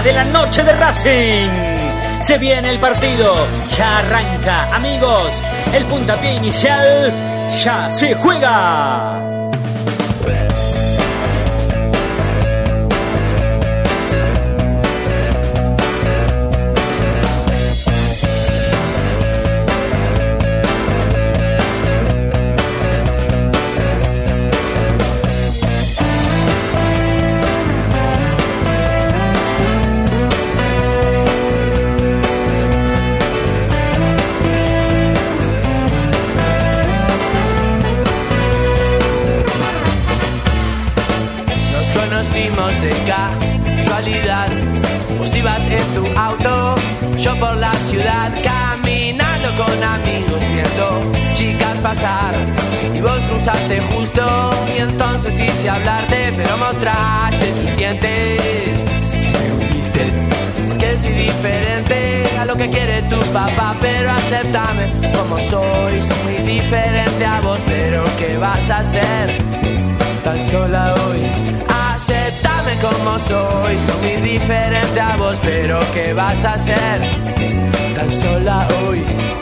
de la noche de Racing. Se viene el partido, ya arranca, amigos. El puntapié inicial ya se juega. Pasar. Y vos cruzaste justo, y entonces quise hablarte, pero mostraste tus dientes. Me hundiste, porque soy diferente a lo que quiere tu papá, pero acéptame como soy. Soy muy diferente a vos, pero ¿qué vas a hacer? tan sola hoy. Aceptame como soy, soy muy diferente a vos, pero ¿qué vas a hacer? Tan sola hoy.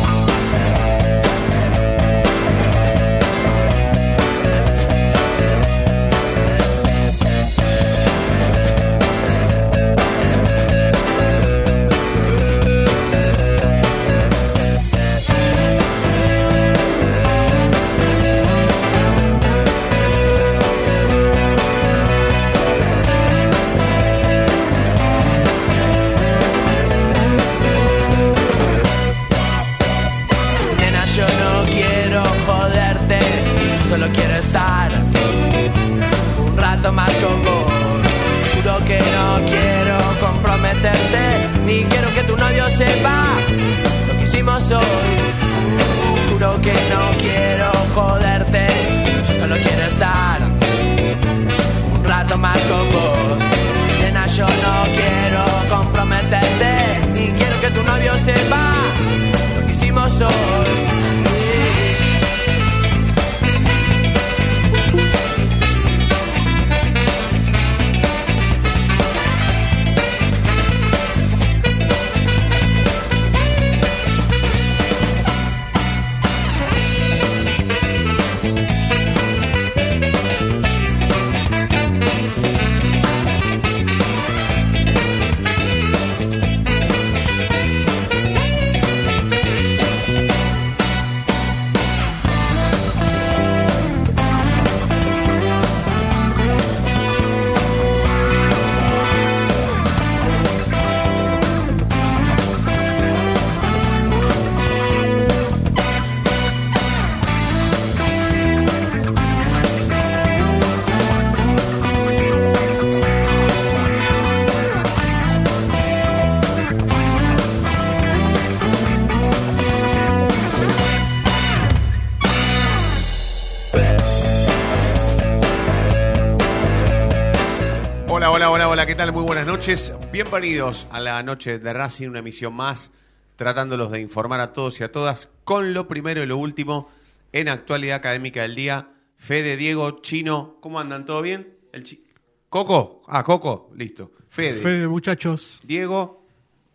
Hola, ¿qué tal? Muy buenas noches. Bienvenidos a la noche de Racing, una emisión más, tratándolos de informar a todos y a todas con lo primero y lo último en actualidad académica del día. Fede, Diego, Chino, ¿cómo andan? ¿Todo bien? El chi- Coco, ah, Coco, listo. Fede, Fede, muchachos. Diego,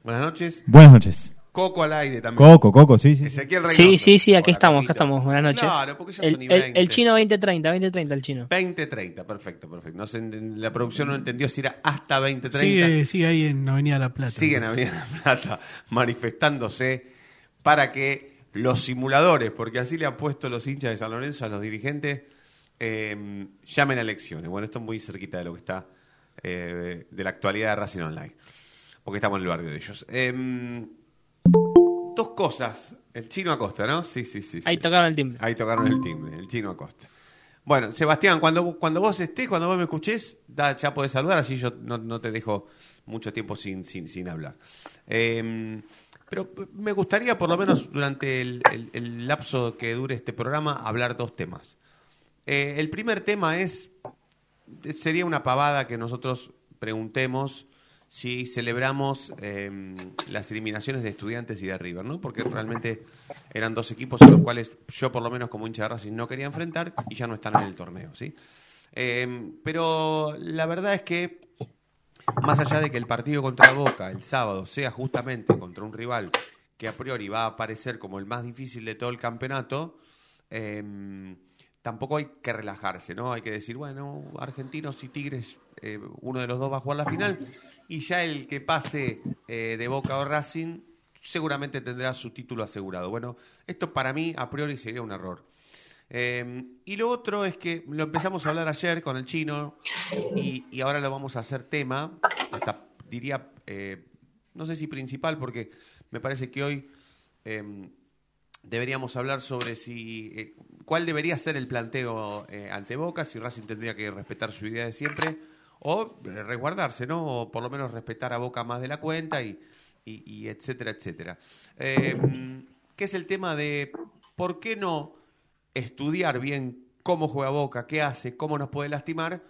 buenas noches. Buenas noches. Coco al aire también. Coco, Coco, sí, sí. sí. Ezequiel Reynoso. Sí, sí, sí, aquí Hola, estamos, acá Coquito. estamos. Buenas noches. Claro, porque ya el, son y el- 20. el chino 2030, 2030 el chino. 2030, perfecto, perfecto. No la producción no entendió si era hasta 2030. Sigue, sigue ahí en Avenida La Plata. siguen en Avenida La Plata manifestándose para que los simuladores, porque así le han puesto los hinchas de San Lorenzo a los dirigentes, eh, llamen a elecciones. Bueno, esto es muy cerquita de lo que está, eh, de la actualidad de Racing Online, porque estamos en el barrio de ellos. Eh, cosas. El chino Acosta, ¿no? Sí, sí, sí. Ahí sí. tocaron el timbre. Ahí tocaron el timbre, el chino Acosta. Bueno, Sebastián, cuando, cuando vos estés, cuando vos me escuches, da, ya podés saludar, así yo no, no te dejo mucho tiempo sin, sin, sin hablar. Eh, pero me gustaría, por lo menos durante el, el- el lapso que dure este programa, hablar dos temas. Eh, el primer tema es, sería una pavada que nosotros preguntemos si celebramos eh, las eliminaciones de estudiantes y de River, ¿no? Porque realmente eran dos equipos a los cuales yo, por lo menos como hincha de Racing, no quería enfrentar y ya no están en el torneo, ¿sí? Eh, pero la verdad es que, más allá de que el partido contra Boca el sábado sea justamente contra un rival que a priori va a aparecer como el más difícil de todo el campeonato, eh, tampoco hay que relajarse, ¿no? Hay que decir, bueno, Argentinos y Tigres, eh, uno de los dos va a jugar la final y ya el que pase eh, de Boca o Racing seguramente tendrá su título asegurado. Bueno, esto para mí a priori sería un error. Eh, y lo otro es que lo empezamos a hablar ayer con el chino y, y ahora lo vamos a hacer tema, hasta diría, eh, no sé si principal, porque me parece que hoy eh, deberíamos hablar sobre si eh, cuál debería ser el planteo eh, ante Boca, si Racing tendría que respetar su idea de siempre o eh, resguardarse, ¿no? O por lo menos respetar a Boca más de la cuenta y, etcétera, etcétera. Eh, ¿Qué es el tema de por qué no estudiar bien cómo juega Boca, qué hace, cómo nos puede lastimar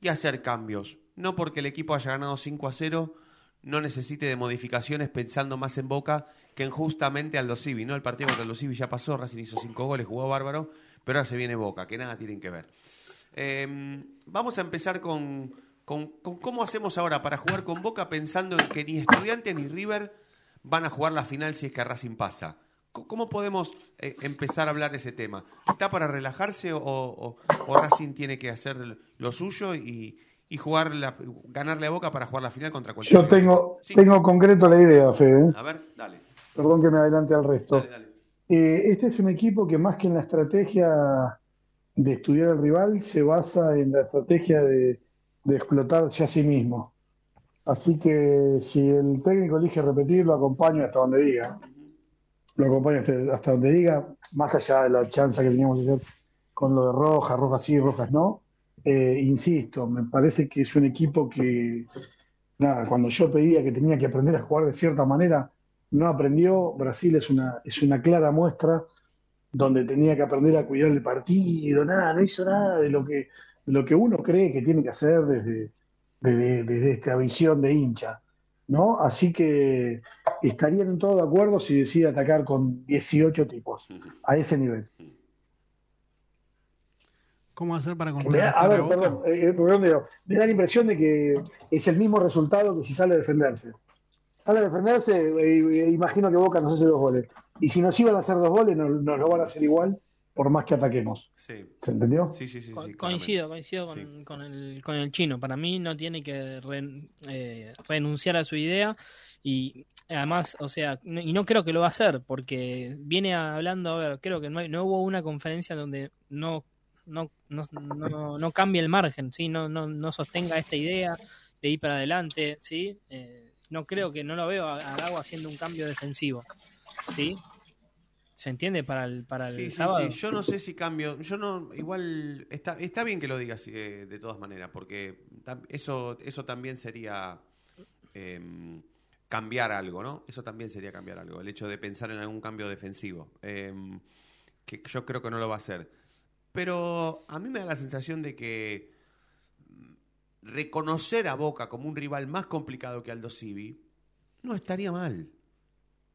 y hacer cambios? No porque el equipo haya ganado 5 a 0 no necesite de modificaciones pensando más en Boca que en justamente Aldo Civi, ¿no? El partido contra Aldo Civi ya pasó, Racing hizo cinco goles, jugó bárbaro, pero ahora se viene Boca, que nada tienen que ver. Eh, vamos a empezar con, con- con cómo hacemos ahora para jugar con Boca pensando en que ni Estudiantes ni River van a jugar la final si es que Racing pasa. ¿Cómo podemos eh, empezar a hablar de ese tema? ¿Está para relajarse o, o- o Racing tiene que hacer lo suyo y, y jugar la- ganarle a Boca para jugar la final contra cualquier Yo tengo, Sí. tengo concreto la idea, Fede. A ver, dale. Perdón que me adelante al resto. Dale, dale. Eh, este es un equipo que más que en la estrategia de estudiar al rival, se basa en la estrategia de, de explotarse a sí mismo. Así que si el técnico elige repetir, lo acompaño hasta donde diga. Lo acompaño hasta, donde diga, más allá de la chance que teníamos hacer con lo de Rojas, Rojas sí, Rojas no. Eh, insisto, me parece que es un equipo que, nada, cuando yo pedía que tenía que aprender a jugar de cierta manera, no aprendió. Brasil es una, es una clara muestra donde tenía que aprender a cuidar el partido, nada, no hizo nada de lo que, de lo que uno cree que tiene que hacer desde, desde, desde esta visión de hincha, ¿no? Así que estarían en todo de acuerdo si decide atacar con 18 tipos, a ese nivel. ¿Cómo hacer para contrarrestar a ver, perdón, eh, eh, perdón, me da la impresión de que es el mismo resultado que si sale a defenderse. Sale a defenderse, eh, imagino que Boca nos hace dos goles. Y si nos iban a hacer dos goles, nos, nos lo van a hacer igual, por más que ataquemos. Sí, ¿Se entendió? sí, sí, sí. Co- sí, coincido, coincido con, Sí. con el, con el chino. Para mí no tiene que ren- eh, renunciar a su idea y además, o sea, no- y no creo que lo va a hacer porque viene hablando, a ver, creo que no, hay- no hubo una conferencia donde no no, no, no, no cambie el margen, ¿sí? no, no, no sostenga esta idea de ir para adelante, ¿sí? Eh, no creo que, no lo veo a, a haciendo un cambio defensivo, ¿sí? ¿Se entiende para el, para el Sí, sí, sábado? sí. Yo no sé si cambio. Yo no. Igual. Está, está bien que lo digas eh, de todas maneras, porque eso, eso también sería. em, cambiar algo, ¿no? Eso también sería cambiar algo. El hecho de pensar en algún cambio defensivo. Em, que yo creo que no lo va a hacer. Pero a mí me da la sensación de que mm, reconocer a Boca como un rival más complicado que Aldo Civi no estaría mal.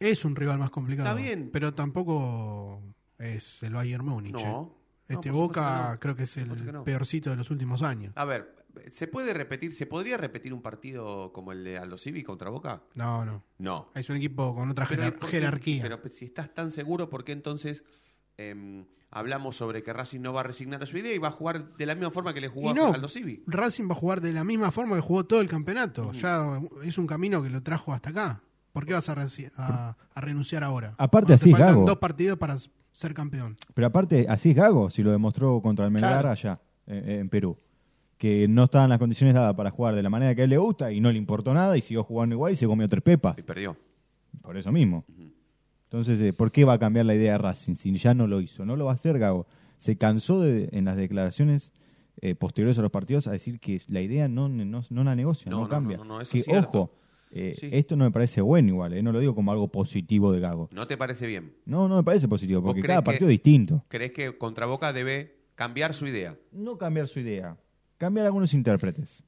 Es un rival más complicado. Está bien. Pero tampoco es el Bayern Múnich. ¿eh? No. Este No, por supuesto Boca no. creo que es el supuesto que no. peorcito de los últimos años. A ver, ¿se puede repetir, se podría repetir un partido como el de Aldo Civi contra Boca? No, no. No. Es un equipo con otra Pero, jerarquía. Pero pues, si estás tan seguro, ¿por qué entonces em, hablamos sobre que Racing no va a resignar a su idea y va a jugar de la misma forma que le jugó a Aldo Civi? Racing va a jugar de la misma forma que jugó todo el campeonato. Ya es un camino que lo trajo hasta acá. ¿Por qué vas a, reci- a- a renunciar ahora? Aparte Cuando te así, faltan Gago. dos partidos para ser campeón. Pero aparte, así es Gago, si lo demostró contra el Melgar Claro. allá, eh, en Perú. Que no estaban las condiciones dadas para jugar de la manera que a él le gusta y no le importó nada y siguió jugando igual y se comió tres pepas. Y perdió. Por eso mismo. Entonces, eh, ¿por qué va a cambiar la idea de Racing si ya no lo hizo? No lo va a hacer Gago. Se cansó de, en las declaraciones eh, posteriores a los partidos a decir que la idea no, no, no la negocia, No, no, no, cambia. no, no, eso que, es cierto. ojo, eh, Sí. esto no me parece bueno igual, eh, no lo digo como algo positivo de Gago. ¿No te parece bien? No, no me parece positivo, ¿Vos porque cada que- partido es distinto. ¿Crees que contra Boca debe cambiar su idea? No cambiar su idea, cambiar algunos intérpretes.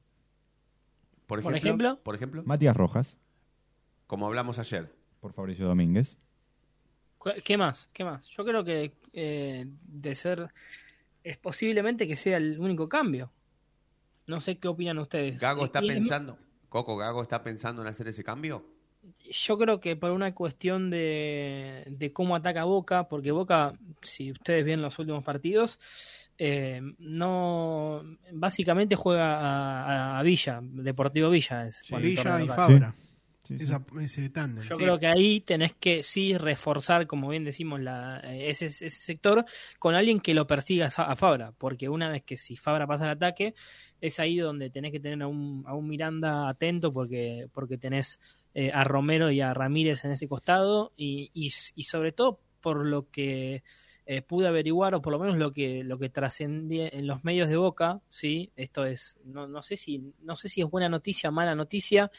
Por Por ejemplo, por ejemplo, Matías Rojas, como hablamos ayer. por Fabricio Domínguez. ¿Qué más? ¿Qué más? Yo creo que eh, de ser es posiblemente que sea el único cambio. No sé qué opinan ustedes. Gago está Y- y- pensando, Coco, Gago está pensando en hacer ese cambio. Yo creo que por una cuestión de, de cómo ataca Boca, porque Boca, si ustedes ven los últimos partidos, eh, no básicamente juega a, Villa, Deportivo Villa. Es, Villa y. Fabra. Sí, sí. Esa- ese tándem. Yo Sí. creo que ahí tenés que sí reforzar, como bien decimos, la, eh, ese, ese sector con alguien que lo persiga a Fa- a Fabra, porque una vez que si Fabra pasa el ataque, es ahí donde tenés que tener a un, a un Miranda atento porque, porque tenés eh, a Romero y a Ramírez en ese costado y, y, y sobre todo por lo que eh, pude averiguar o por lo menos lo que lo que trascendía en los medios de Boca, sí, esto es no, no sé si no sé si es buena noticia o mala noticia,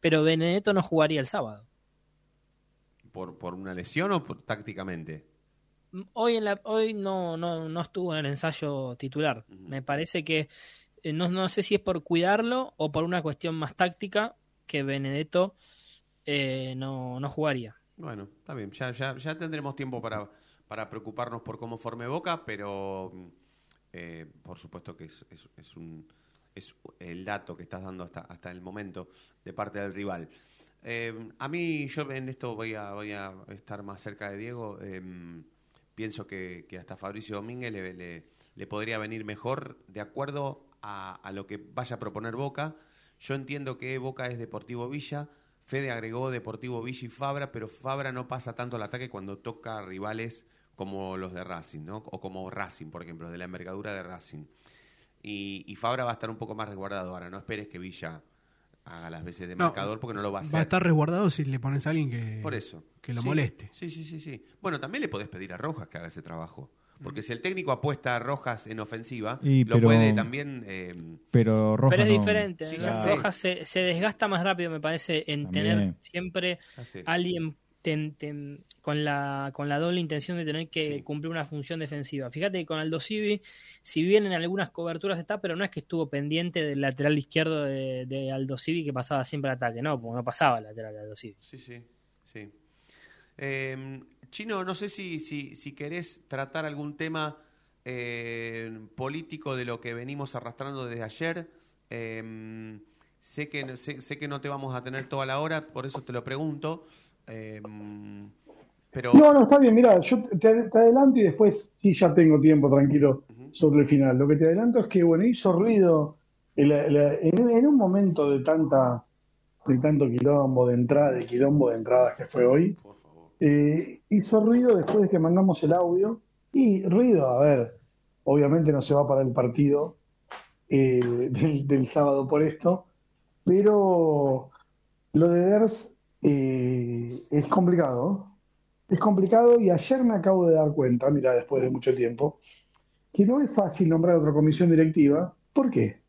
pero Benedetto no jugaría el sábado. ¿Por, por una lesión o por- tácticamente? Hoy en la hoy no, no, no estuvo en el ensayo titular. Me parece que eh, no, no sé si es por cuidarlo o por una cuestión más táctica que Benedetto eh, no, no jugaría. Bueno, está bien, ya, ya, ya tendremos tiempo para, para preocuparnos por cómo forme Boca, pero mm, eh, por supuesto que es, es, es un, es el dato que estás dando hasta, hasta el momento de parte del rival. Eh, a mí, yo en esto voy a, voy a estar más cerca de Diego. eh, pienso que, hasta Fabricio Domínguez le, le- le podría venir mejor de acuerdo a, a lo que vaya a proponer Boca. Yo entiendo que Boca es Deportivo Villa. Fede agregó Deportivo Villa y Fabra, pero Fabra no pasa tanto al ataque cuando toca rivales como los de Racing, ¿no? O como Racing, por ejemplo, de la envergadura de Racing. Y, y Fabra va a estar un poco más resguardado ahora. No esperes que Villa haga las veces de No, marcador porque no lo va a hacer. Va a estar resguardado si le pones a alguien que, Por eso. que lo Sí, moleste. Sí, sí, sí, sí. Bueno, también le podés pedir a Rojas que haga ese trabajo. Porque si el técnico apuesta a Rojas en ofensiva, Y, lo pero- puede también... eh, Pero Rojas Pero es no- diferente. Sí, ¿no? ya sé. Rojas se, se desgasta más rápido, me parece, en También. tener siempre alguien ten- ten- con, la, con la doble intención de tener que Sí. cumplir una función defensiva. Fíjate que con Aldo Civi, si bien en algunas coberturas está, pero no es que estuvo pendiente del lateral izquierdo de, de Aldo Civi que pasaba siempre al ataque, no, porque no pasaba el lateral de Aldo Civi. Sí, sí, sí. Eh, Chino, no sé si, si, si querés tratar algún tema eh, político de lo que venimos arrastrando desde ayer. Eh, sé, que, sé, sé que no te vamos a tener toda la hora, por eso te lo pregunto. Eh, pero No, no, está bien, mira, yo te, te adelanto y después sí ya tengo tiempo tranquilo sobre el final. Lo que te adelanto es que, bueno, hizo ruido en, un momento de tanta de tanto quilombo de entrada, de quilombo de entradas que fue hoy, por favor. eh, hizo ruido después de que mandamos el audio y ruido, a ver, obviamente no se va para el partido eh, del, del sábado por esto, pero lo de Ders eh, es complicado, es complicado y ayer me acabo de dar cuenta, mira, después de mucho tiempo, que no es fácil nombrar otra comisión directiva. ¿Por qué?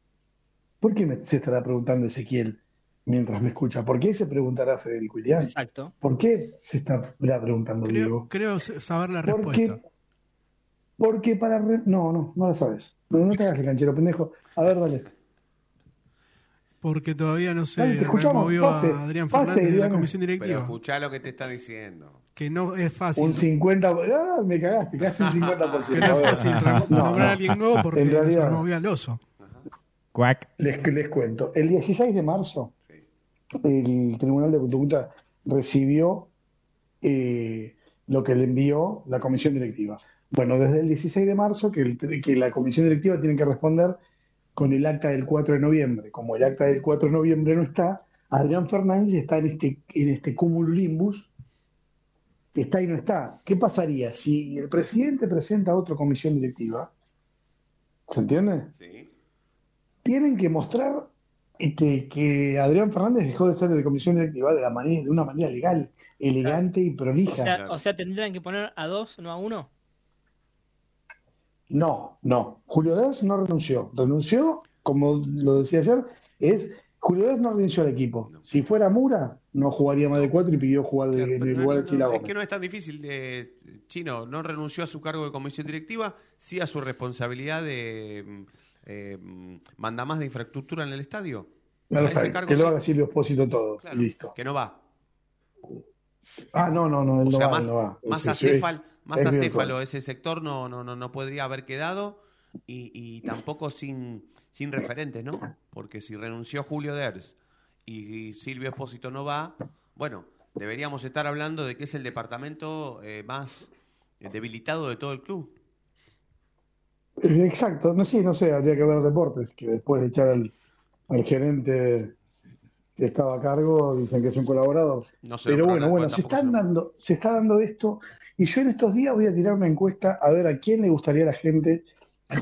¿Por qué me- se estará preguntando Ezequiel mientras me escucha? ¿Por qué se preguntará Federico Ilián? Exacto. ¿Por qué se está preguntando Creo, Diego? creo saber la Porque, respuesta. porque para... re- No, no, no la sabes. No, no te hagas el canchero, pendejo. A ver, dale. Porque todavía no se removió Pase, a Adrián pase, Fernández de la comisión Pero directiva. escuchá lo que te está diciendo. Que no es fácil. Un 50... Ah, me cagaste, casi un 50%. Que no es fácil rem- No, nombrar a alguien nuevo porque En se realidad- removió al oso. Cuac. Les, les cuento. El 16 de marzo, Sí. el Tribunal de Conducta recibió eh, lo que le envió la comisión directiva. Bueno, desde el 16 de marzo que, el- que la comisión directiva tiene que responder con el acta del 4 de noviembre. Como el acta del 4 de noviembre no está, Adrián Fernández está en este, en este cumulonimbus que está y no está. ¿Qué pasaría si el presidente presenta otra comisión directiva? ¿Se entiende? Sí. tienen que mostrar que, que Adrián Fernández dejó de ser de comisión directiva de, la manera, de una manera legal, elegante y O prolija. sea, Claro. o sea, tendrían que poner a dos, no a uno. No, no. Julio Ders no renunció. Renunció, como lo decía ayer, es Julio Ders no renunció al equipo. No. Si fuera Mura, no jugaría más de cuatro y pidió jugar de- Claro, en el no- lugar no- de Chila no, es que no es tan difícil. eh, Chino no renunció a su cargo de comisión directiva, sí a su responsabilidad de eh, mandamás de infraestructura en el estadio. Perfecto, ese cargo que lo haga Silvio Espósito todo. Claro, listo. Que no va. Ah, no, no, no, él O no sea, va, más, él no va. más más es acéfalo virtual. ese sector no, no, no, no podría haber quedado y, y tampoco sin, sin referentes, ¿no? Porque si renunció Julio Ders y, y Silvio Espósito no va, bueno, deberíamos estar hablando de que es el departamento eh, más debilitado de todo el club. Eh, Exacto, no sé, no sé, habría que ver deportes, que después de echar al, al gerente estaba a cargo, dicen que es un colaborador. No sé, Pero pero bueno, bueno, se están dando, se está dando esto, y yo en estos días voy a tirar una encuesta a ver a quién le gustaría a la gente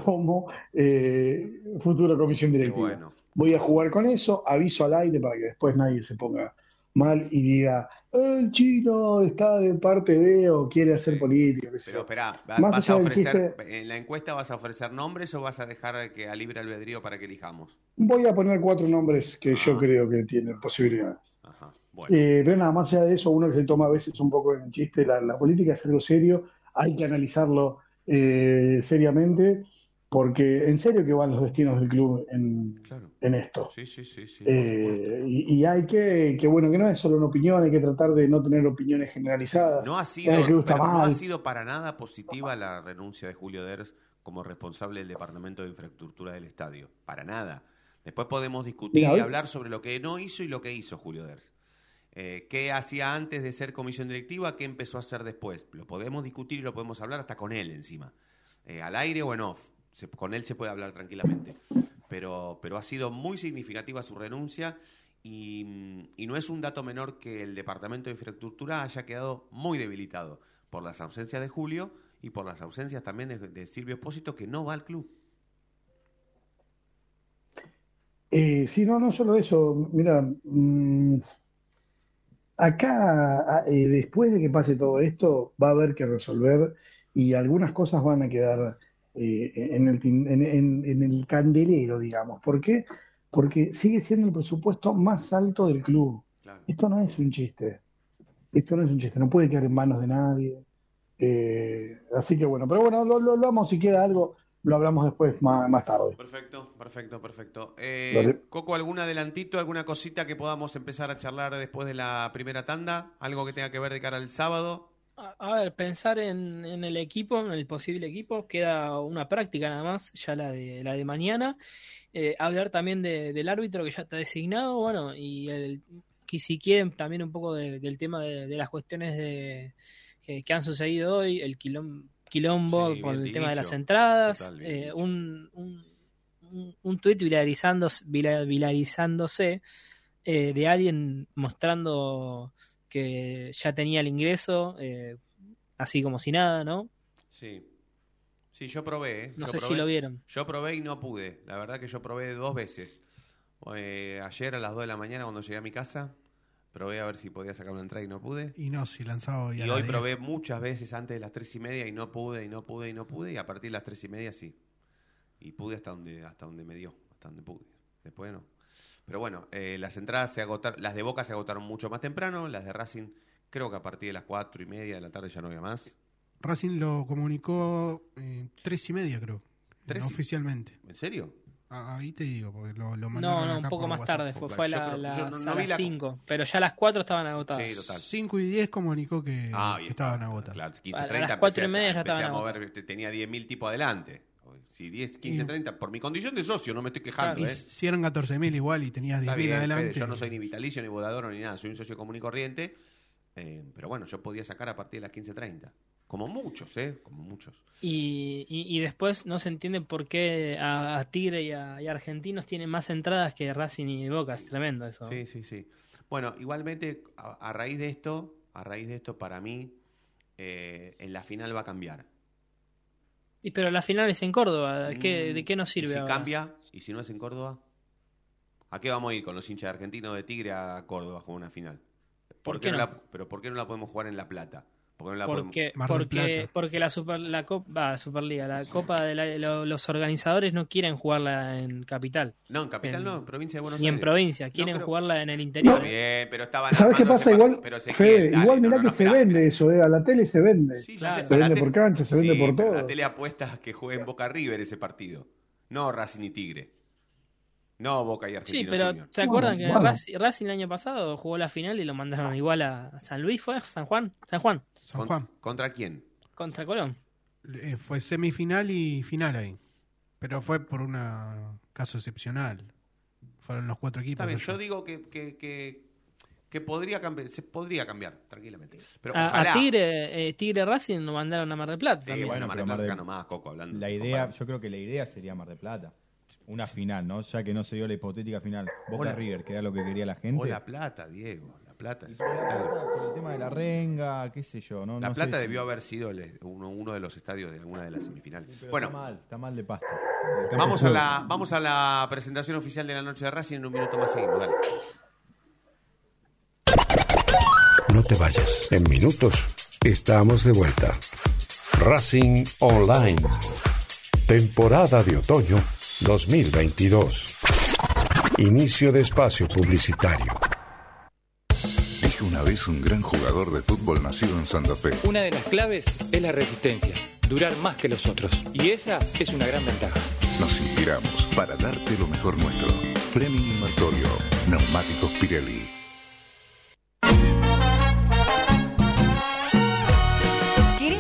como eh, futura comisión directiva. bueno. Voy a jugar con eso, aviso al aire para que después nadie se ponga mal y diga, el chino está de parte de o quiere hacer Sí. política. Pero espera, ¿vas a ofrecer, chiste- en la encuesta vas a ofrecer nombres o vas a dejar que a libre albedrío para que elijamos? Voy a poner cuatro nombres que yo Ah. creo que tienen posibilidades. Ajá, bueno. Eh, pero nada, más allá de eso, uno que se toma a veces un poco en el chiste, la, la política es algo serio, hay que analizarlo eh, seriamente, porque en serio que van los destinos del club en, Claro. en esto. Sí, sí, sí, sí. Eh, y, y hay que, que, bueno, que no es solo una opinión, hay que tratar de no tener opiniones generalizadas. No ha sido, no ha para nada positiva la renuncia de Julio Ders como responsable del Departamento de Infraestructura del Estadio. Para nada. Después podemos discutir Mira, y hablar sobre lo que no hizo y lo que hizo Julio Ders. Eh, ¿Qué hacía antes de ser comisión directiva? ¿Qué empezó a hacer después? Lo podemos discutir y lo podemos hablar hasta con él encima. Eh, al aire o en off. Con él se puede hablar tranquilamente. Pero, pero ha sido muy significativa su renuncia y, no es un dato menor que el Departamento de Infraestructura haya quedado muy debilitado por las ausencias de Julio y por las ausencias también de, Silvio Espósito, que no va al club. Eh, sí, no, no solo eso. Mira, mm, acá, eh, después de que pase todo esto, va a haber que resolver y algunas cosas van a quedar eh, en el, en, en- en el candelero, digamos. ¿Por qué? Porque sigue siendo el presupuesto más alto del club. Claro. Esto no es un chiste. Esto no es un chiste, no puede quedar en manos de nadie. Eh, así que bueno, pero bueno, lo, lo, lo vamos, si queda algo, lo hablamos después, más, más tarde. Perfecto, perfecto, perfecto. Eh. Coco, ¿algún adelantito, alguna cosita que podamos empezar a charlar después de la primera tanda? ¿Algo que tenga que ver de cara al sábado? A, a ver, pensar en, en el equipo, en el posible equipo, queda una práctica nada más, ya la de la de mañana. Eh, hablar también de- del árbitro que ya está designado, bueno, y el, que si quieren también un poco de- del tema de, de las cuestiones de, que, que han sucedido hoy, el quilom- quilombo Sí, bien el tema de las entradas, Total, eh, un, un, un, un tuit viralizándose, vira- viralizándose eh, de alguien mostrando que ya tenía el ingreso, eh, así como si nada, ¿no? Sí. Sí, yo probé. ¿eh? No Yo sé si probé. lo vieron. Yo probé y no pude. La verdad que yo probé dos veces. Eh, ayer a las 2 de la mañana cuando llegué a mi casa, probé a ver si podía sacar una entrada y no pude. Y no, si lanzaba hoy Y a hoy 10. probé muchas veces antes de las 3 y media y no pude, y no pude, y no pude. Y a partir de las 3 y media sí. Y pude hasta donde, hasta donde me dio, hasta donde pude. Después no. Pero bueno, eh, las entradas se agotaron, las de Boca se agotaron mucho más temprano, las de Racing creo que a partir de las 4 y media de la tarde ya no había más. Racing lo comunicó eh, tres y media, creo. ¿Tres y- Oficialmente. ¿En serio? Ah, Ahí te digo, porque lo, lo No, mandaron no, acá un poco más WhatsApp. tarde, fue, Yo fue a, la- creo- no- no a las la- 5, pero ya a las 4 estaban agotadas. Sí, total. 5 y 10 comunicó que, Ah, que bien. estaban agotadas. Claro, 15, A las 30, cuatro y empecé a- media ya empecé a estaban mover, te- tenía 10.000 tipos adelante. Si 10, 15, Y- 30, por mi condición de socio, no me estoy quejando, Y ¿eh? si eran 14.000 igual y tenías Está 10.000 bien, adelante. Fede, yo no soy ni vitalicio, ni bodador, ni nada, soy un socio común y corriente. eh, pero bueno, yo podía sacar a partir de las 15.30. Como muchos, ¿eh? Como muchos. Y, y, y después no se entiende por qué a, a Tigre y a, y a Argentinos tienen más entradas que Racing y Boca. Es tremendo eso. Sí, sí, sí. Bueno, igualmente, a, a raíz de esto, a raíz de esto, para mí, eh, en la final va a cambiar. Y, pero la final es en Córdoba. ¿qué- Mm, ¿De qué nos y sirve si ahora? cambia, y si no es en Córdoba, ¿a qué vamos a ir con los hinchas argentinos de Tigre a Córdoba a jugar una final? ¿Por qué no no? la- pero ¿por qué no la podemos jugar en La Plata? ¿Por qué no la Porque, porque, porque la Super, la Copa, Superliga, la Copa de la- lo- los organizadores no quieren jugarla en capital, No, en Capital en- no, en provincia de Buenos ni en Aires. provincia, quieren jugarla en el interior. Está bien, pero estaban ¿Sabes qué pasa? Igual. Pero Fede, dale, igual mirá no, que no, se vende eso, eh, a la tele se vende. Sí, Claro. Se vende por cancha, se vende Sí, por todo. La tele apuesta que juegue en Boca River ese partido. No Racing y Tigre. No Boca y Sí, Argentino pero. ¿se acuerdan Bueno, que bueno. Racing, Racing el año pasado jugó la final y lo mandaron igual a San Luis? ¿Fue? ¿San Juan? San Juan, San Juan. ¿Contra quién? contra Colón. Eh, fue semifinal y final ahí. Pero fue por un caso excepcional. Fueron los cuatro equipos. Está bien, ellos. yo digo que, que, que, que podría cambiar, se podría cambiar tranquilamente. Pero A, a ojalá. Tigre, eh, Tigre Racing lo mandaron a Mar del Plata Sí, también. bueno, Mar del Mar Plata del- ganó más, Coco, hablando. La idea, yo creo que la idea sería Mar del Plata. Una final, ¿no? Ya que no se dio la hipotética final. Boca Hola. River, que era lo que quería la gente. O La Plata, Diego. La Plata. Y por, la plata, por el tema de la renga, qué sé yo. No, La no Plata sé si- debió haber sido el- uno, uno de los estadios de alguna de las semifinales. Bueno, está mal, está mal de pasto. Vamos a, la, vamos a la presentación oficial de la noche de Racing. En un minuto más seguimos. Dale. No te vayas. En minutos estamos de vuelta. Racing Online. Temporada de otoño 2022. Inicio de espacio publicitario. Dijo una vez un gran jugador de fútbol nacido en Santa Fe. Una de las claves es la resistencia, durar más que los otros. Y esa es una gran ventaja. Nos inspiramos para darte lo mejor nuestro. Fleming Martorio, Neumáticos Pirelli.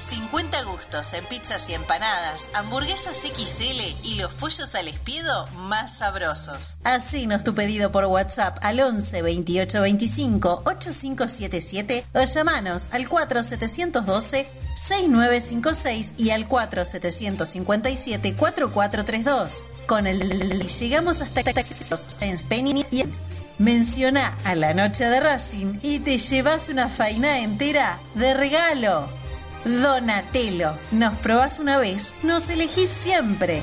50 gustos en pizzas y empanadas, hamburguesas XL y los pollos al espiedo más sabrosos. Hacenos tu pedido por WhatsApp al 11 28 25 8577 o llamanos al 4712 6956 y al 4757 4432. Con el llegamos hasta en Penny y Menciona a la noche de Racing y te llevas una faina entera de regalo. Donatello, nos probás una vez, nos elegís siempre.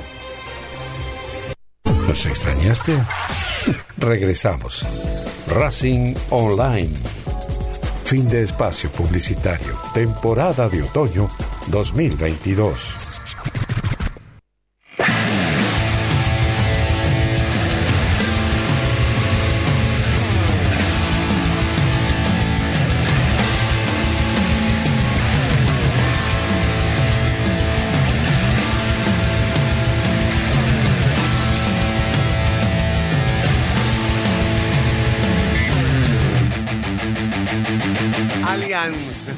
¿Nos extrañaste? Regresamos. Racing Online. Fin de espacio publicitario. Temporada de otoño 2022.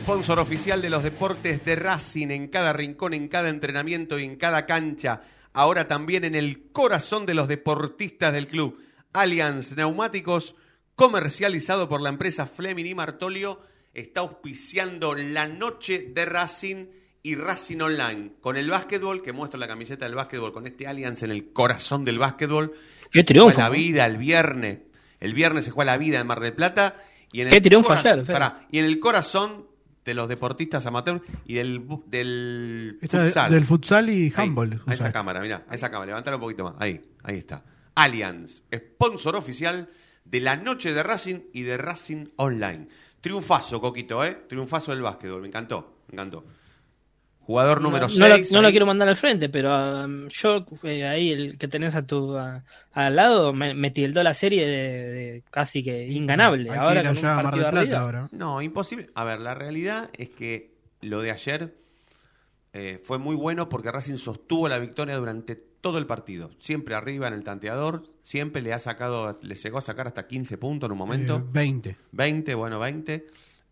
Sponsor oficial de los deportes de Racing en cada rincón, en cada entrenamiento y en cada cancha. Ahora también en el corazón de los deportistas del club. Allianz Neumáticos, comercializado por la empresa Fleming y Martolio, está auspiciando la noche de Racing y Racing Online. Con el básquetbol, que muestro la camiseta del básquetbol, con este Allianz en el corazón del básquetbol. Qué Se triunfo, juega la vida el viernes. El viernes se juega la vida en Mar del Plata. Y en Qué el triunfo ayer. Pará, y en el corazón de los deportistas amateur y del, del Esta de- futsal. del futsal y handball, A esa cámara, mirá, a esa cámara, levántala un poquito más. Ahí, ahí está. Allianz, sponsor oficial de la noche de Racing y de Racing Online. Triunfazo, Coquito, ¿eh? Triunfazo del básquetbol, me encantó, me encantó. Jugador número no, no lo, 6. no lo quiero mandar al frente, pero um, yo eh, ahí el que tenés a tu a- al lado me, me tildó la serie de, de casi que inganable. Hay que ahora ir con un allá a Mar del Plata ahora. No, imposible. A ver, la realidad es que lo de ayer eh, fue muy bueno porque Racing sostuvo la victoria durante todo el partido. Siempre arriba en el tanteador, siempre le ha sacado, le llegó a sacar hasta 15 puntos en un momento. Eh, 20. 20, bueno, 20.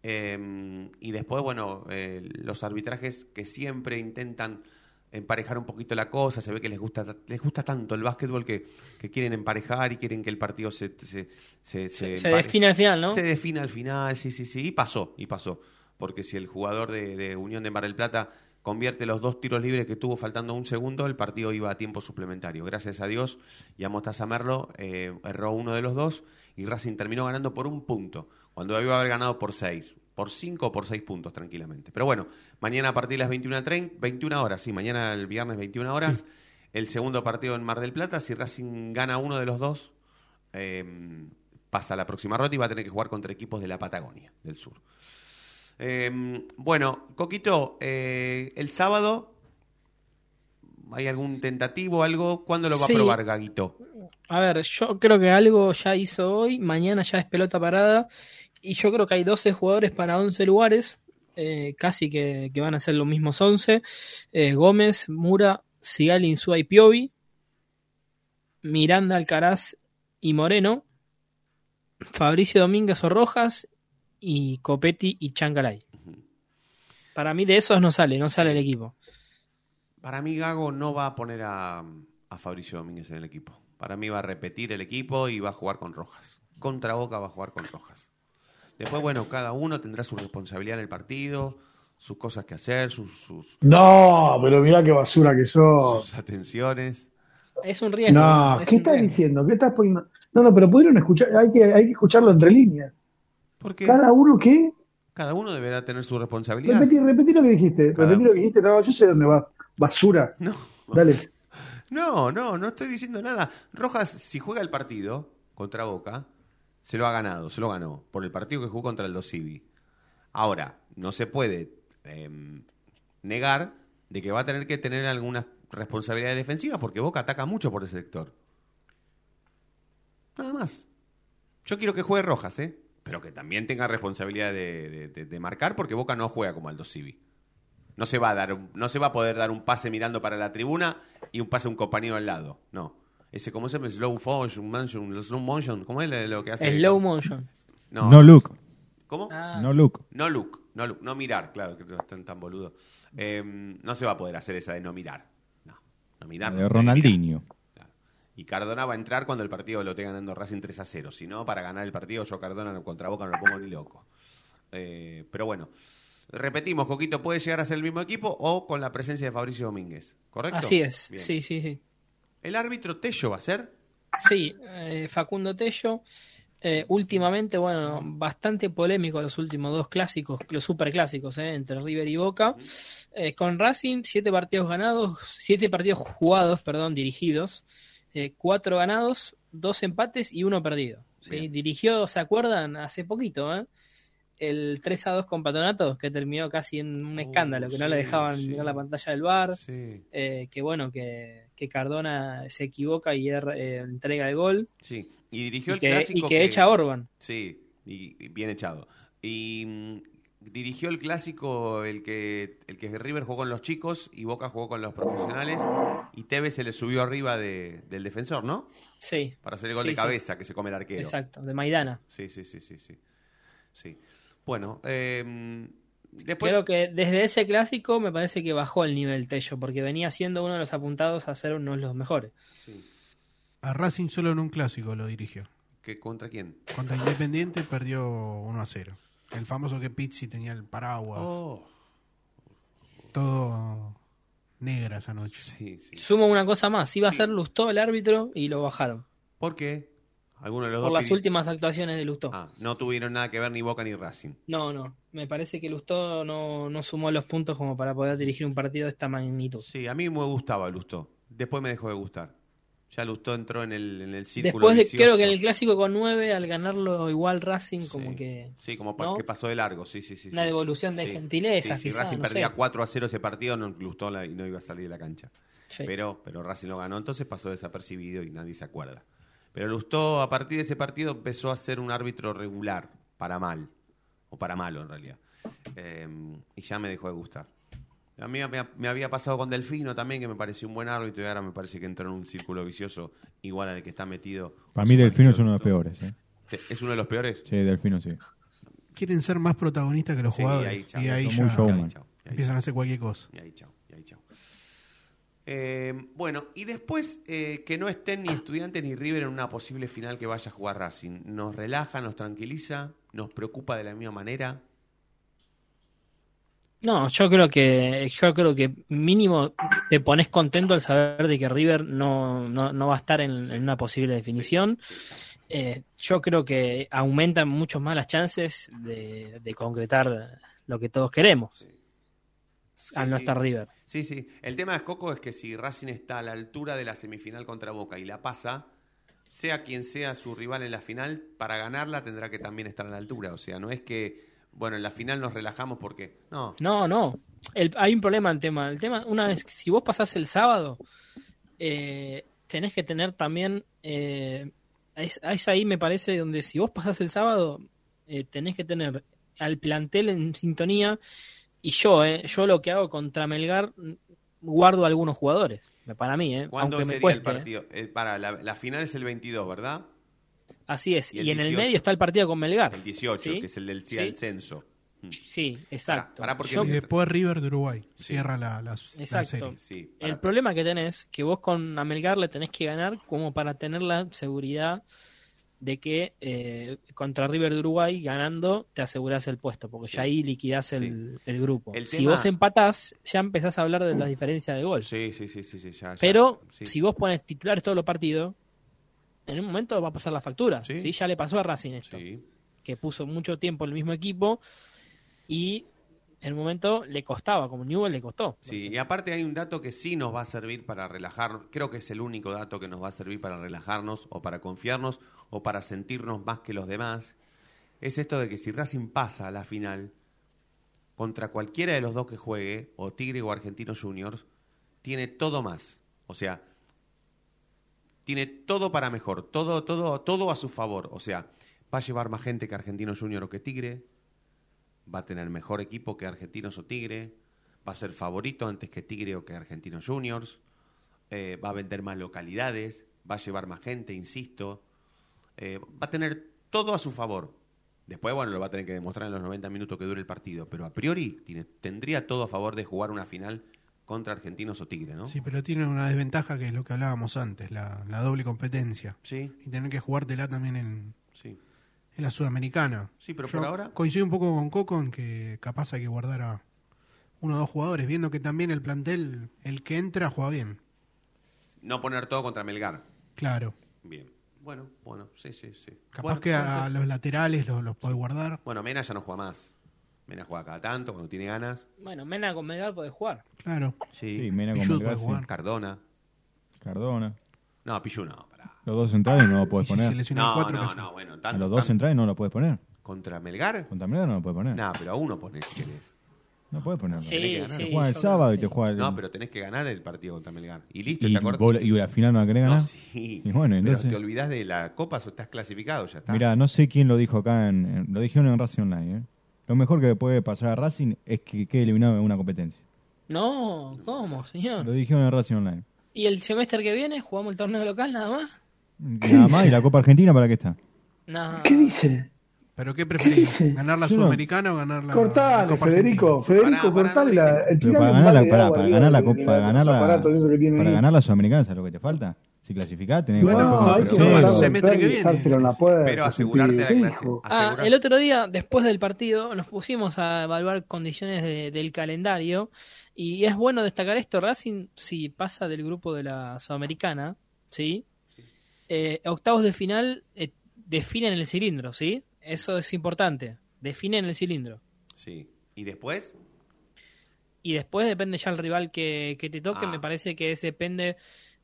Eh, y después, bueno, eh, los arbitrajes que siempre intentan emparejar un poquito la cosa, se ve que les gusta les gusta tanto el básquetbol que, que quieren emparejar y quieren que el partido se, se, se, define al final, ¿no? Se define al final, sí, sí, sí, y pasó, y pasó. Porque si el jugador de, de Unión de Mar del Plata convierte los dos tiros libres que tuvo faltando un segundo, el partido iba a tiempo suplementario. Gracias a Dios y a Mostaza Merlo eh, erró uno de los dos y Racing terminó ganando por un punto, cuando debió haber ganado por seis, por cinco o por seis puntos tranquilamente. Pero bueno, mañana a partir de las 21.30, 21 horas, sí, mañana el viernes 21 horas, el segundo partido en Mar del Plata, si Racing gana uno de los dos, eh, pasa a la próxima ronda y va a tener que jugar contra equipos de la Patagonia, del sur. Eh, bueno, Coquito, eh, el sábado, ¿hay algún tentativo, algo? ¿Cuándo lo va Sí. a probar Gaguito? A ver, yo creo que algo ya hizo hoy, mañana ya es pelota parada y yo creo que hay 12 jugadores para 11 lugares, eh, casi que, que van a ser los mismos 11. Eh, Gómez, Mura, Sigal, Insúa y Piovi, Miranda, Alcaraz y Moreno, Fabricio Domínguez o Rojas y Copetti y Chancalay. Para mí de esos no sale, no sale el equipo. Para mí Gago no va a poner a, a Fabricio Domínguez en el equipo. Para mí va a repetir el equipo y va a jugar con Rojas. Contra Boca va a jugar con Rojas. Después, bueno, cada uno tendrá su responsabilidad en el partido, sus cosas que hacer, sus, sus, No, pero mirá qué basura que sos. sus atenciones. Es un riesgo. No, es ¿qué estás riesgo. diciendo? ¿Qué estás poniendo? No, no, pero pudieron escuchar, hay que, hay que escucharlo entre líneas. ¿Por qué? Cada uno qué? Cada uno deberá tener su responsabilidad. Repetí, repetí lo que dijiste, Cada- repetí lo que dijiste, no, yo sé dónde vas. Basura. No. Dale. No, no, no estoy diciendo nada. Rojas, si juega el partido contra Boca, se lo ha ganado, se lo ganó, por el partido que jugó contra el Dosivi. Ahora, no se puede em, negar de que va a tener que tener algunas responsabilidades defensivas porque Boca ataca mucho por ese sector. Nada más. Yo quiero que juegue Rojas, ¿eh? Pero que también tenga responsabilidad de, de- marcar porque Boca no juega como Aldo Civi. No se va a dar, no se va a poder dar un pase mirando para la tribuna y un pase a un compañero al lado. No. Ese, ¿cómo se llama? Slow motion, motion, slow motion. ¿Cómo es lo que hace? Slow motion. No look. ¿Cómo? Ah. No look. No look, no look, no mirar, claro, que no están tan boludo. Eh, no se va a poder hacer esa de no mirar. No, no mirar. De no, Ronaldinho. Y Cardona va a entrar cuando el partido lo esté ganando Racing 3 a 0. Si no, para ganar el partido, yo Cardona contra Boca no lo pongo ni loco. Eh, pero bueno, repetimos, Coquito puede llegar a ser el mismo equipo o con la presencia de Fabricio Domínguez, ¿correcto? Así es, Bien. sí, sí, sí. ¿El árbitro Tello va a ser? Sí, eh, Facundo Tello. eh, últimamente, bueno, bastante polémico los últimos dos clásicos, los superclásicos, eh, entre River y Boca. Eh, con Racing, siete partidos ganados, siete partidos jugados, perdón, dirigidos, eh, cuatro ganados, dos empates y uno perdido. ¿sí? Dirigió, ¿se acuerdan? Hace poquito, ¿eh? El 3 a 2 con Patronato, que terminó casi en un escándalo, que no le dejaban sí. mirar la pantalla del bar. Sí. Eh, que bueno, que, que Cardona se equivoca y er- eh, entrega el gol. Sí. Y dirigió Y el que- clásico y que echa a Orban. Sí, y, y bien echado. Y mm, dirigió el clásico el que el que River jugó con los chicos y Boca jugó con los profesionales y Tevez se le subió arriba de- del defensor, ¿no? Sí. Para hacer el gol Sí, de sí. cabeza que se come el arquero. Exacto, de Maidana. Sí, sí, sí, sí, sí. Sí. Bueno, eh, después Creo que desde ese clásico me parece que bajó el nivel Tello, porque venía siendo uno de los apuntados a ser uno de los mejores. A Racing solo en un clásico lo dirigió. ¿Qué, ¿Contra quién? Contra Independiente perdió 1 a 0. El famoso que Pizzi tenía el paraguas. Oh. Todo negra esa noche. Sí, sí. Sumo una cosa más, iba a ser Lustó el árbitro y lo bajaron. ¿Por qué? Alguno de los Por dos las pidió- últimas actuaciones de Lustó. Ah, no tuvieron nada que ver ni Boca ni Racing. No, no. Me parece que Lustó no, no sumó los puntos como para poder dirigir un partido de esta magnitud. Sí, a mí me gustaba Lustó. Después me dejó de gustar. Ya Lustó entró en el, en el círculo Después de, creo que en el clásico con 9, al ganarlo igual Racing, como que. Sí, como que pasó de largo, sí, sí, sí. Una sí. devolución de Sí. gentileza, si Racing no perdía sé. 4 a 0 ese partido, no Lustó la- y no iba a salir de la cancha. Sí. Pero, pero Racing lo ganó, entonces pasó desapercibido y nadie se acuerda. Pero Lustó, a partir de ese partido, empezó a ser un árbitro regular, para mal, o para malo en realidad. Eh, y ya me dejó de gustar. A mí me, me había pasado con Delfino también, que me pareció un buen árbitro, y ahora me parece que entró en un círculo vicioso igual al que está metido. Para mí Delfino es uno de los peores. ¿eh? ¿Es uno de los peores? Sí, Delfino sí. Quieren ser más protagonistas que los Sí, jugadores. ahí, chao. y ahí ya y ahí empiezan a hacer cualquier cosa. Y ahí chao, y ahí chao. Eh, bueno, y después eh, que no estén ni Estudiantes ni River en una posible final que vaya a jugar Racing. ¿Nos relaja, nos tranquiliza, nos preocupa de la misma manera? No, yo creo que yo creo que mínimo te pones contento al saber de que River no, no, no va a estar en, en una posible definición. Eh, yo creo que aumentan mucho más las chances de, de concretar lo que todos queremos al no sí. estar River. Sí, sí. El tema de Coco es que si Racing está a la altura de la semifinal contra Boca y la pasa, sea quien sea su rival en la final, para ganarla tendrá que también estar a la altura. O sea, no es que, bueno, en la final nos relajamos porque... No, No, no. El- hay un problema en el tema. El tema, una vez, si vos pasás el sábado, eh, tenés que tener también. eh, es, es ahí, me parece, donde si vos pasás el sábado, eh, tenés que tener al plantel en sintonía. Y yo, eh, yo lo que hago contra Melgar, mm, guardo a algunos jugadores. Para mí, eh, ¿Cuándo aunque me sería cueste. el partido? Eh, para, la, la final es el 22, ¿verdad? eh. Así es. Y Y, el en el 18. medio está el partido con Melgar. El 18, ¿sí? que es el del Sí. del censo. Sí, exacto. Porque Yo- Y después River de Uruguay. Sí. Cierra la, la, serie. Sí, El para- problema que tenés, que vos con Amelgar le tenés que ganar como para tener la seguridad de que eh, contra River de Uruguay ganando te asegurás el puesto, porque ya ahí liquidás el, el grupo. El si tema- vos empatás, ya empezás a hablar de la diferencia de gol. Sí, sí, sí, sí, sí, ya, ya, Pero si vos pones titulares todos los partidos, en un momento va a pasar la factura. Ya le pasó a Racing esto, que puso mucho tiempo el mismo equipo y en momento le costaba, como Newell le costó. Sí, y aparte hay un dato que sí nos va a servir para relajarnos, creo que es el único dato que nos va a servir para relajarnos o para confiarnos o para sentirnos más que los demás, es esto de que si Racing pasa a la final contra cualquiera de los dos que juegue, o Tigre o Argentinos Juniors, tiene todo más. O sea, tiene todo para mejor, todo, todo, todo a su favor. O sea, va a llevar más gente que Argentinos Juniors o que Tigre, va a tener mejor equipo que Argentinos o Tigre, va a ser favorito antes que Tigre o que Argentinos Juniors, eh, va a vender más localidades, va a llevar más gente, insisto, eh, va a tener todo a su favor. Después, bueno, lo va a tener que demostrar en los 90 minutos que dure el partido, pero a priori tiene- tendría todo a favor de jugar una final contra Argentinos o Tigre, ¿no? Sí, pero tiene una desventaja que es lo que hablábamos antes, la, la doble competencia. Sí. Y tener que jugártela también en. En la Sudamericana. Sí, pero Yo por ahora- Coincido un poco con Coco en que capaz hay que guardar a uno o dos jugadores, viendo que también el plantel, el que entra, juega bien. No poner todo contra Melgar. Claro. Bien. Bueno, bueno, sí, sí, sí. Capaz Bueno, que a ser. los laterales los, los puede guardar. Bueno, Mena ya no juega más. Mena juega cada tanto, cuando tiene ganas. Bueno, Mena con Melgar puede jugar. Claro. Sí, Sí, Mena con Melgar, puede sí. jugar. Cardona. Cardona. No, Pichu no, pará. Los dos centrales no lo puedes Y si se poner. No, cuatro, no, no, bueno, A tanto. los dos tanto. centrales no lo puedes poner. ¿Contra Melgar? Contra Melgar no lo puedes poner. No, pero a uno pones si querés. No puedes ponerlo. Sí, Tenés que ganar. sí, Te juega el sábado y te juega el... No, pero tenés que ganar el partido contra Melgar. Y listo, y, ¿te acordás? vos- y la final no la querés ganar. No, sí. Y bueno, Pero te olvidás de la Copa o estás clasificado, ya está. Mira, no sé quién lo dijo acá, en, en- lo dijeron en Racing Online. ¿eh? Lo mejor que le puede pasar a Racing es que quede eliminado en una competencia. No, ¿cómo, señor? Lo dijeron en Racing Online. ¿Y el semestre que viene jugamos el torneo local nada más? Nada más, y la Copa Argentina, ¿para qué está? No. ¿Qué dice? ¿Pero qué ¿Qué preferís? ¿Ganar la Yo no- Sudamericana o ganar la, la Cortale, Copa Federico. Federico, Pará, cortale la. Tirale para ganar la, para, para ganar la, Copa- para ganar la, para ganar la Sudamericana, ¿sabes lo que te falta? Si clasificás, tenés bueno, jugar hay todo que semestre que viene. puerta. Pero asegurarte la ¿Qué clase-? Ah, el otro día, después del partido, nos pusimos a evaluar condiciones de- del calendario y es bueno destacar esto, Racing si pasa del grupo de la Sudamericana, ¿sí? eh, octavos de final eh, definen el cilindro, ¿sí? Eso es importante. Definen el cilindro. Sí. ¿Y después? Y después depende ya el rival que, que te toque. Ah. Me parece que es depende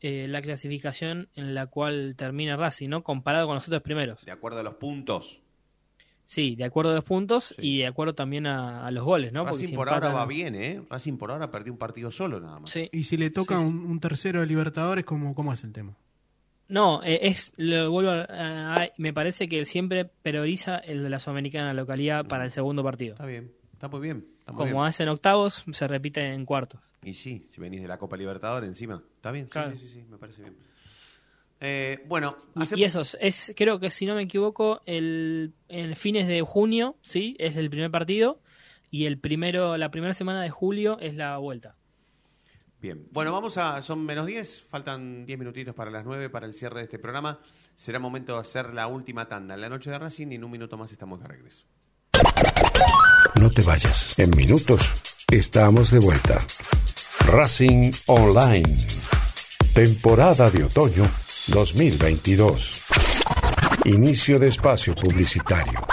eh, la clasificación en la cual termina Racing, ¿no? Comparado con los otros primeros. De acuerdo a los puntos. Sí, de acuerdo a los puntos y de acuerdo también a, a los goles, ¿no? Racing si por ahora va bien, ¿eh? Racing por ahora perdió un partido solo nada más. Sí. Y si le toca Un, un tercero de Libertadores, ¿cómo, ¿cómo es el tema? No, eh, es lo vuelvo a, a- me parece que él siempre prioriza el de la Sudamericana la localidad para el segundo partido. Está bien, está muy bien. está muy Como bien. hacen octavos, se repite en cuartos. Y sí, si venís de la Copa Libertadores encima. Está bien, sí, Claro. sí, sí, sí, me parece bien. Eh, bueno, Y- Y eso es, creo que si no me equivoco, el, en fines de junio, sí, es el primer partido y el primero, la primera semana de julio es la vuelta. Bien, bueno, vamos a. Son menos 10, faltan 10 minutitos para las 9 para el cierre de este programa. Será momento de hacer la última tanda en la noche de Racing y en un minuto más estamos de regreso. No te vayas. En minutos estamos de vuelta. Racing Online. Temporada de otoño 2022. Inicio de espacio publicitario.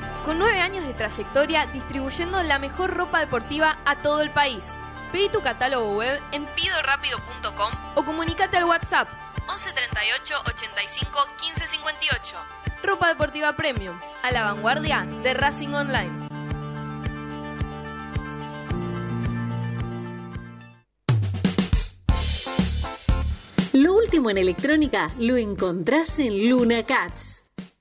con nueve años de trayectoria distribuyendo la mejor ropa deportiva a todo el país. Pedí tu catálogo web en pidorapido.com o comunícate al WhatsApp 11 38 85 15 58. Ropa Deportiva Premium, a la vanguardia de Racing Online. Lo último en electrónica lo encontrás en Luna Cats.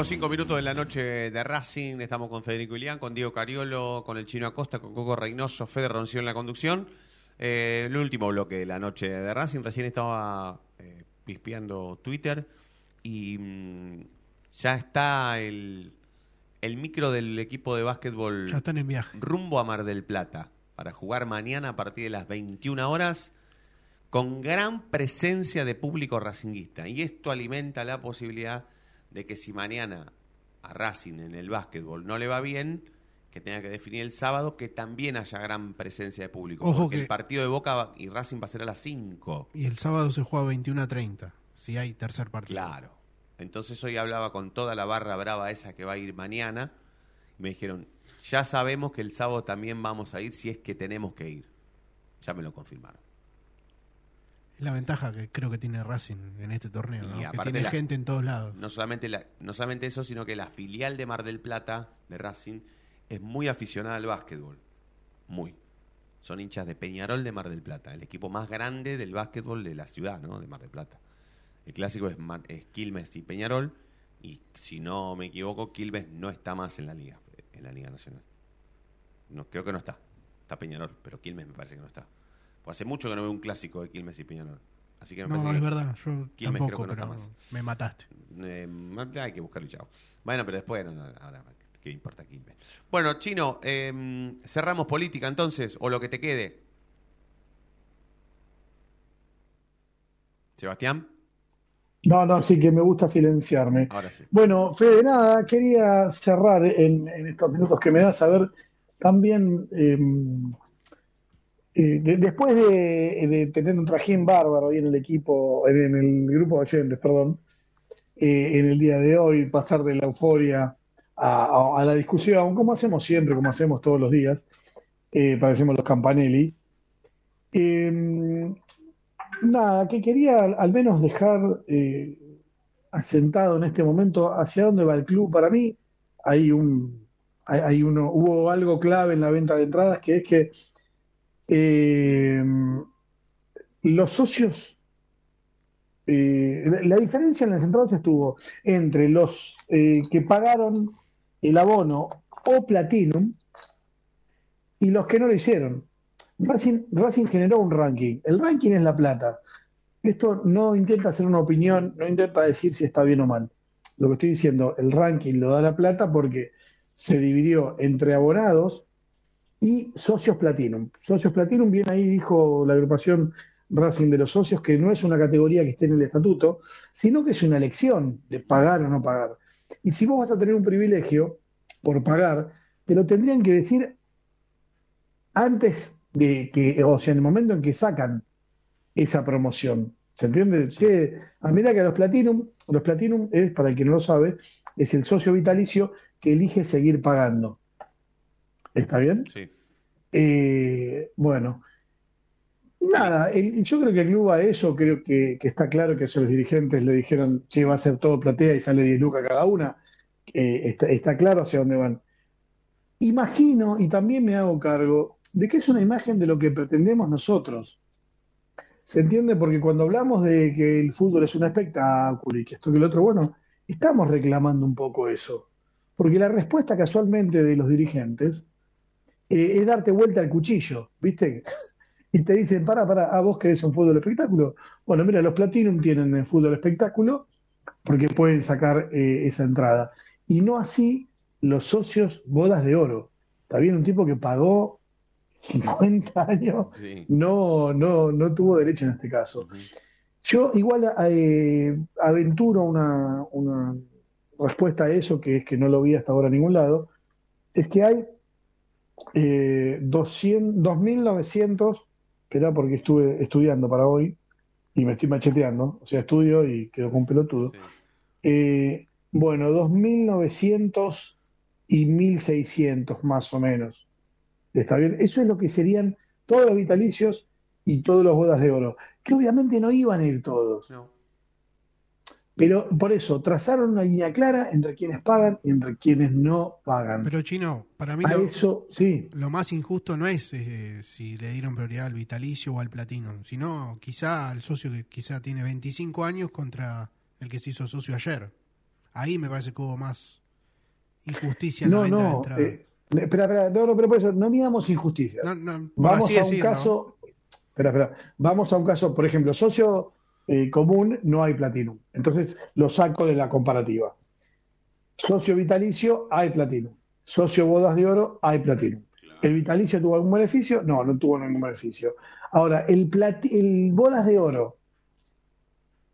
Últimos cinco minutos de la noche de Racing. Estamos con Federico Ilián, con Diego Cariolo, con el Chino Acosta, con Coco Reynoso, Fede Roncillo en la conducción. Eh, el último bloque de la noche de Racing. Recién estaba eh, pispeando Twitter y mm, ya está el, el micro del equipo de básquetbol Ya están en viaje. rumbo a Mar del Plata para jugar mañana a partir de las 21 horas con gran presencia de público racinguista. Y esto alimenta la posibilidad de que si mañana a Racing en el básquetbol no le va bien, que tenga que definir el sábado, que también haya gran presencia de público. Ojo porque que- el partido de Boca y Racing va a ser a las 5. Y el sábado se juega 21 a 30, si hay tercer partido. Claro. Entonces hoy hablaba con toda la barra brava esa que va a ir mañana. Y me dijeron, ya sabemos que el sábado también vamos a ir si es que tenemos que ir. Ya me lo confirmaron. La ventaja que creo que tiene Racing en este torneo, que tiene la- gente en todos lados. No solamente, la- no solamente eso, sino que la filial de Mar del Plata, de Racing, es muy aficionada al básquetbol. Muy. Son hinchas de Peñarol de Mar del Plata, el equipo más grande del básquetbol de la ciudad, ¿no? De Mar del Plata. El clásico es, Mar- es Quilmes y Peñarol, y si no me equivoco, Quilmes no está más en la liga, en la Liga Nacional. No, creo que no está. Está Peñarol, pero Quilmes me parece que no está. Hace mucho que no veo un clásico de Quilmes y Peñarol. Así que me No, parece es verdad, yo Quilmes tampoco, creo que no está pero más. me mataste. Eh, hay que buscarlo y chao. Bueno, pero después, no, no, ahora, ¿qué importa Quilmes? Bueno, Chino, eh, cerramos política entonces, o lo que te quede. Sebastián, No, no, sí que me gusta silenciarme. ahora sí. Bueno, Fede, nada, quería cerrar en, en estos minutos que me das a ver también, eh, de- después de, tener un trajín bárbaro ahí en el equipo, en, el grupo de oyentes, perdón, eh, en el día de hoy, pasar de la euforia a, la discusión, como hacemos siempre, como hacemos todos los días, eh, parecemos los Campanelli. Eh, nada, que quería al, al menos dejar eh, asentado en este momento hacia dónde va el club. Para mí hay un, hay, hay uno, hubo algo clave en la venta de entradas que es que eh, los socios, eh, la, diferencia en las entradas estuvo entre los eh, que pagaron el abono o Platinum y los que no lo hicieron. Racing generó un ranking. El ranking es la plata. Esto no intenta hacer una opinión, no intenta decir si está bien o mal. Lo que estoy diciendo, el ranking lo da la plata porque se dividió entre abonados y socios Platinum. Socios Platinum, bien ahí dijo la agrupación Racing de los socios que no es una categoría que esté en el estatuto, sino que es una elección de pagar o no pagar. Y si vos vas a tener un privilegio por pagar, te lo tendrían que decir antes de que, o sea, en el momento en que sacan esa promoción. ¿Se entiende? Che, ah, mira que a los Platinum, los Platinum es, para el que no lo sabe, es el socio vitalicio que elige seguir pagando. ¿Está bien? Sí. Eh, bueno, nada, el- yo creo que el club a eso, creo que, que está claro que si los dirigentes le dijeron, che, va a ser todo platea y sale 10 lucas cada una, eh, está, está claro hacia dónde van. Imagino, y también me hago cargo, de que es una imagen de lo que pretendemos nosotros. ¿Se entiende? Porque cuando hablamos de que el fútbol es un espectáculo y que esto que lo otro, bueno, estamos reclamando un poco eso. Porque la respuesta casualmente de los dirigentes eh, es darte vuelta al cuchillo, ¿viste? y te dicen, para, para, ¿a vos querés un fútbol espectáculo? Bueno, mira, los Platinum tienen el fútbol espectáculo porque pueden sacar eh, esa entrada. Y no así los socios bodas de oro. Está bien, un tipo que pagó 50 años, no, no, no tuvo derecho en este caso. Yo igual eh, aventuro una, una respuesta a eso, que es que no lo vi hasta ahora en ningún lado, es que hay eh, 200, 2.900, que da porque estuve estudiando para hoy, y me estoy macheteando, o sea, estudio y quedo con un pelotudo. Eh, bueno, 2.900 y 1.600 más o menos. ¿Está bien? Eso es lo que serían todos los vitalicios y todos los bodas de oro, que obviamente no iban a ir todos. Pero por eso, trazaron una línea clara entre quienes pagan y entre quienes no pagan. Pero Chino, para mí lo, eso, sí. lo más injusto no es eh, si le dieron prioridad al vitalicio o al platino, sino quizá al socio que quizá tiene 25 años contra el que se hizo socio ayer. Ahí me parece que hubo más injusticia en la No, venta de no, entrada. eh, espera, espera, no, no, pero por eso, no miramos injusticia. Vamos a un caso, espera, espera, vamos a un caso, por ejemplo, socio eh, común no hay platinum, entonces lo saco de la comparativa. Socio vitalicio hay platinum, socio bodas de oro hay platinum. ¿El vitalicio tuvo algún beneficio? No, no tuvo ningún beneficio. Ahora, ¿el, el bodas de oro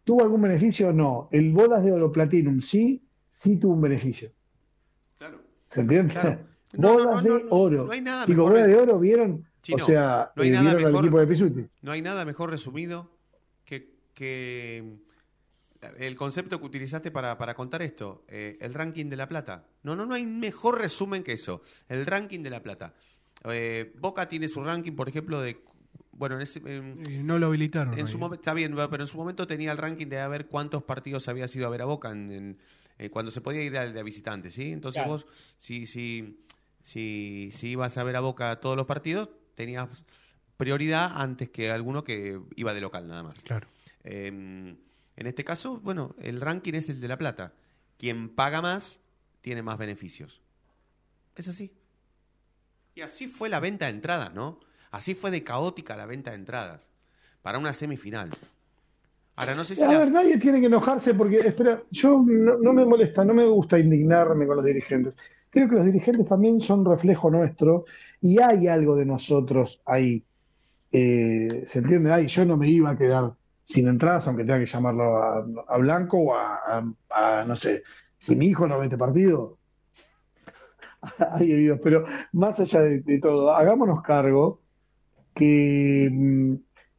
tuvo algún beneficio? No. El bodas de oro platinum sí, sí tuvo un beneficio. ¿Se entiende? bodas de oro. no hay nada Digo, mejor bodas de- oro, ¿vieron? Chino, o sea, no hay eh, nada ¿vieron al mejor- equipo de Pisuti? No hay nada mejor resumido que, el concepto que utilizaste para, para contar esto, eh, el ranking de la plata. No, no, no hay mejor resumen que eso. El ranking de la plata. Eh, Boca tiene su ranking, por ejemplo, de. Bueno, en ese. en- no lo habilitaron. en ahí. su momento, está bien, pero en su momento tenía el ranking de a ver cuántos partidos había sido a ver a Boca en, en- eh, cuando se podía ir al de visitante, ¿sí? Entonces Claro. vos, si, si, si, si ibas a ver a Boca todos los partidos, tenías prioridad antes que alguno que iba de local nada más. Claro. Eh, en este caso, bueno, el ranking es el de la plata. Quien paga más tiene más beneficios. Es así. Y así fue la venta de entradas, ¿no? Así fue de caótica la venta de entradas para una semifinal. Ahora no sé si A la- ver, nadie tiene que enojarse porque, espera, yo no, no me molesta, no me gusta indignarme con los dirigentes. Creo que los dirigentes también son reflejo nuestro y hay algo de nosotros ahí. Eh, ¿se entiende? Ay, yo no me iba a quedar sin entradas, aunque tenga que llamarlo a, Blanco o a, no sé, si mi hijo no ve este partido. Ay, Dios, pero más allá de, todo, hagámonos cargo que, mm,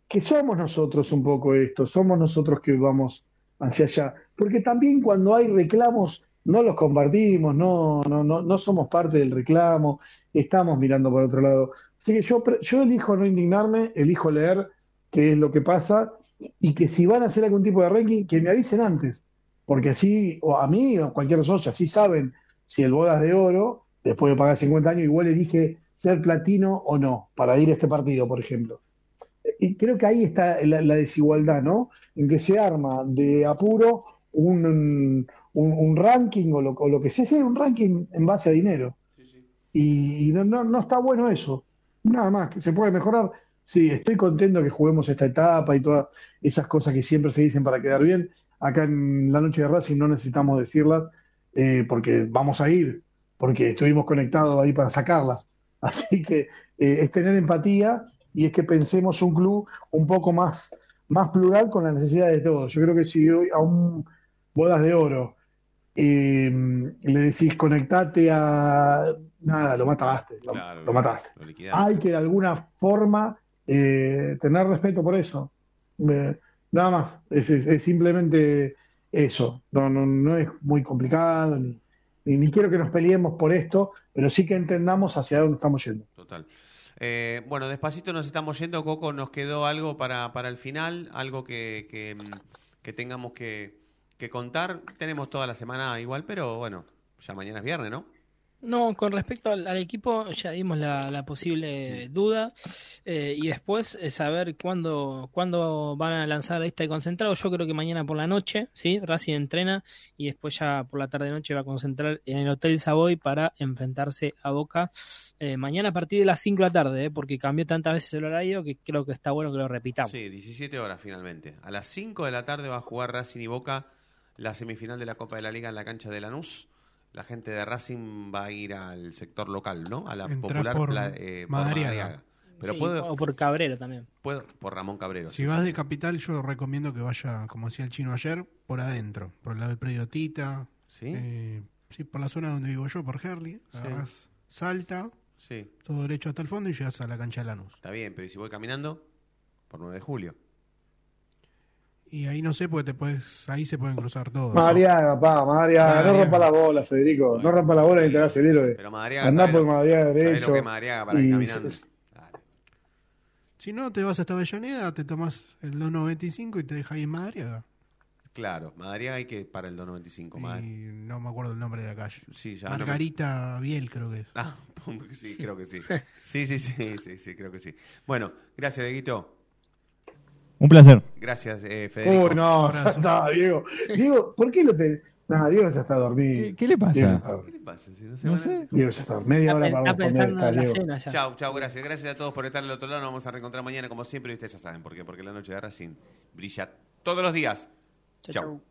que somos nosotros un poco esto, somos nosotros que vamos hacia allá. Porque también cuando hay reclamos, no los compartimos, no, no, no, no somos parte del reclamo, estamos mirando por otro lado. Así que yo, yo elijo no indignarme, elijo leer qué es lo que pasa y que si van a hacer algún tipo de ranking, que me avisen antes. Porque así, o a mí o a cualquier socio, así saben si el bodas de oro, después de pagar 50 años, igual elige ser platino o no, para ir a este partido, por ejemplo. Y creo que ahí está la, la desigualdad, ¿no? En que se arma de apuro un, un, un ranking o lo, o lo que sea, un ranking en base a dinero. Y, y no, no, no está bueno eso. Nada más, que se puede mejorar. Sí, estoy contento que juguemos esta etapa y todas esas cosas que siempre se dicen para quedar bien. Acá en la noche de Racing no necesitamos decirlas eh, porque vamos a ir, porque estuvimos conectados ahí para sacarlas. Así que eh, es tener empatía y es que pensemos un club un poco más, más plural con las necesidades de todos. Yo creo que si hoy a un bodas de oro eh, le decís conectate a nada, lo mataste, lo, Claro, lo mataste. lo. Hay que de alguna forma eh, tener respeto por eso. Eh, nada más, es, es- simplemente eso. No, no, no es muy complicado, ni, ni, quiero que nos peleemos por esto, pero sí que entendamos hacia dónde estamos yendo. Total. Eh, bueno, despacito nos estamos yendo, Coco. Nos quedó algo para, para el final, algo que, que, mm, tengamos que, que contar. Tenemos toda la semana igual, pero bueno, ya mañana es viernes, ¿no? No, con respecto al, equipo, ya dimos la, posible duda eh, y después eh, saber cuándo, cuándo van a lanzar de concentrados. Yo creo que mañana por la noche, ¿sí? Racing entrena y después ya por la tarde-noche va a concentrar en el Hotel Savoy para enfrentarse a Boca eh, mañana a partir de las 5 de la tarde, ¿eh? porque cambió tantas veces el horario que creo que está bueno que lo repitamos. Sí, 17 horas finalmente. A las 5 de la tarde va a jugar Racing y Boca la semifinal de la Copa de la Liga en la cancha de Lanús. La gente de Racing va a ir al sector local, ¿no? A la popular por eh, por Madariaga. Madariaga. Pero Sí, puedo, O por Cabrero también. puedo- por Ramón Cabrero. Si sí, vas sí, de capital, yo recomiendo que vaya, como decía el chino ayer, por adentro, por el lado del predio Tita. ¿Sí? Eh, sí, por la zona donde vivo yo, por Herley. Agarrás Salta, Sí, todo derecho hasta el fondo y llegas a la cancha de Lanús. está bien, pero ¿y si voy caminando? Por 9 de julio. Y ahí no sé, porque te puedes, ahí se pueden cruzar todos. Madariaga, pa, Madariaga. No Madariaga. rompa la bola, Federico. No rompa la bola y te hagas el héroe. Pero Madariaga Andá por Madariaga derecho. lo que Madariaga para ir y caminando. Si no, te vas hasta Avellaneda, te tomas el 295 y te deja ahí en Madariaga. Claro, Madariaga hay que para el 295. Madar- Y no me acuerdo el nombre de la calle. Sí, ya no me- Margarita Biel, creo que es. Ah, sí, creo que sí. Sí, sí, sí, sí, sí, creo que sí. Bueno, gracias, Dieguito. Un placer. Gracias, eh, Federico. Uy, no, ya está, Diego. Diego, ¿por qué lo te.? No, Diego ya está dormido. ¿Qué, qué le pasa? Diego ya está- ¿Qué le pasa? Si no se No van a- sé. Diego ya está. Media hora Está, para está pensando en la cena ya. Chau, chau, gracias. Gracias a todos por estar al otro lado. Nos vamos a reencontrar mañana como siempre y ustedes ya saben por qué. Porque la noche de Racing brilla todos los días. Chau, Chau. chau.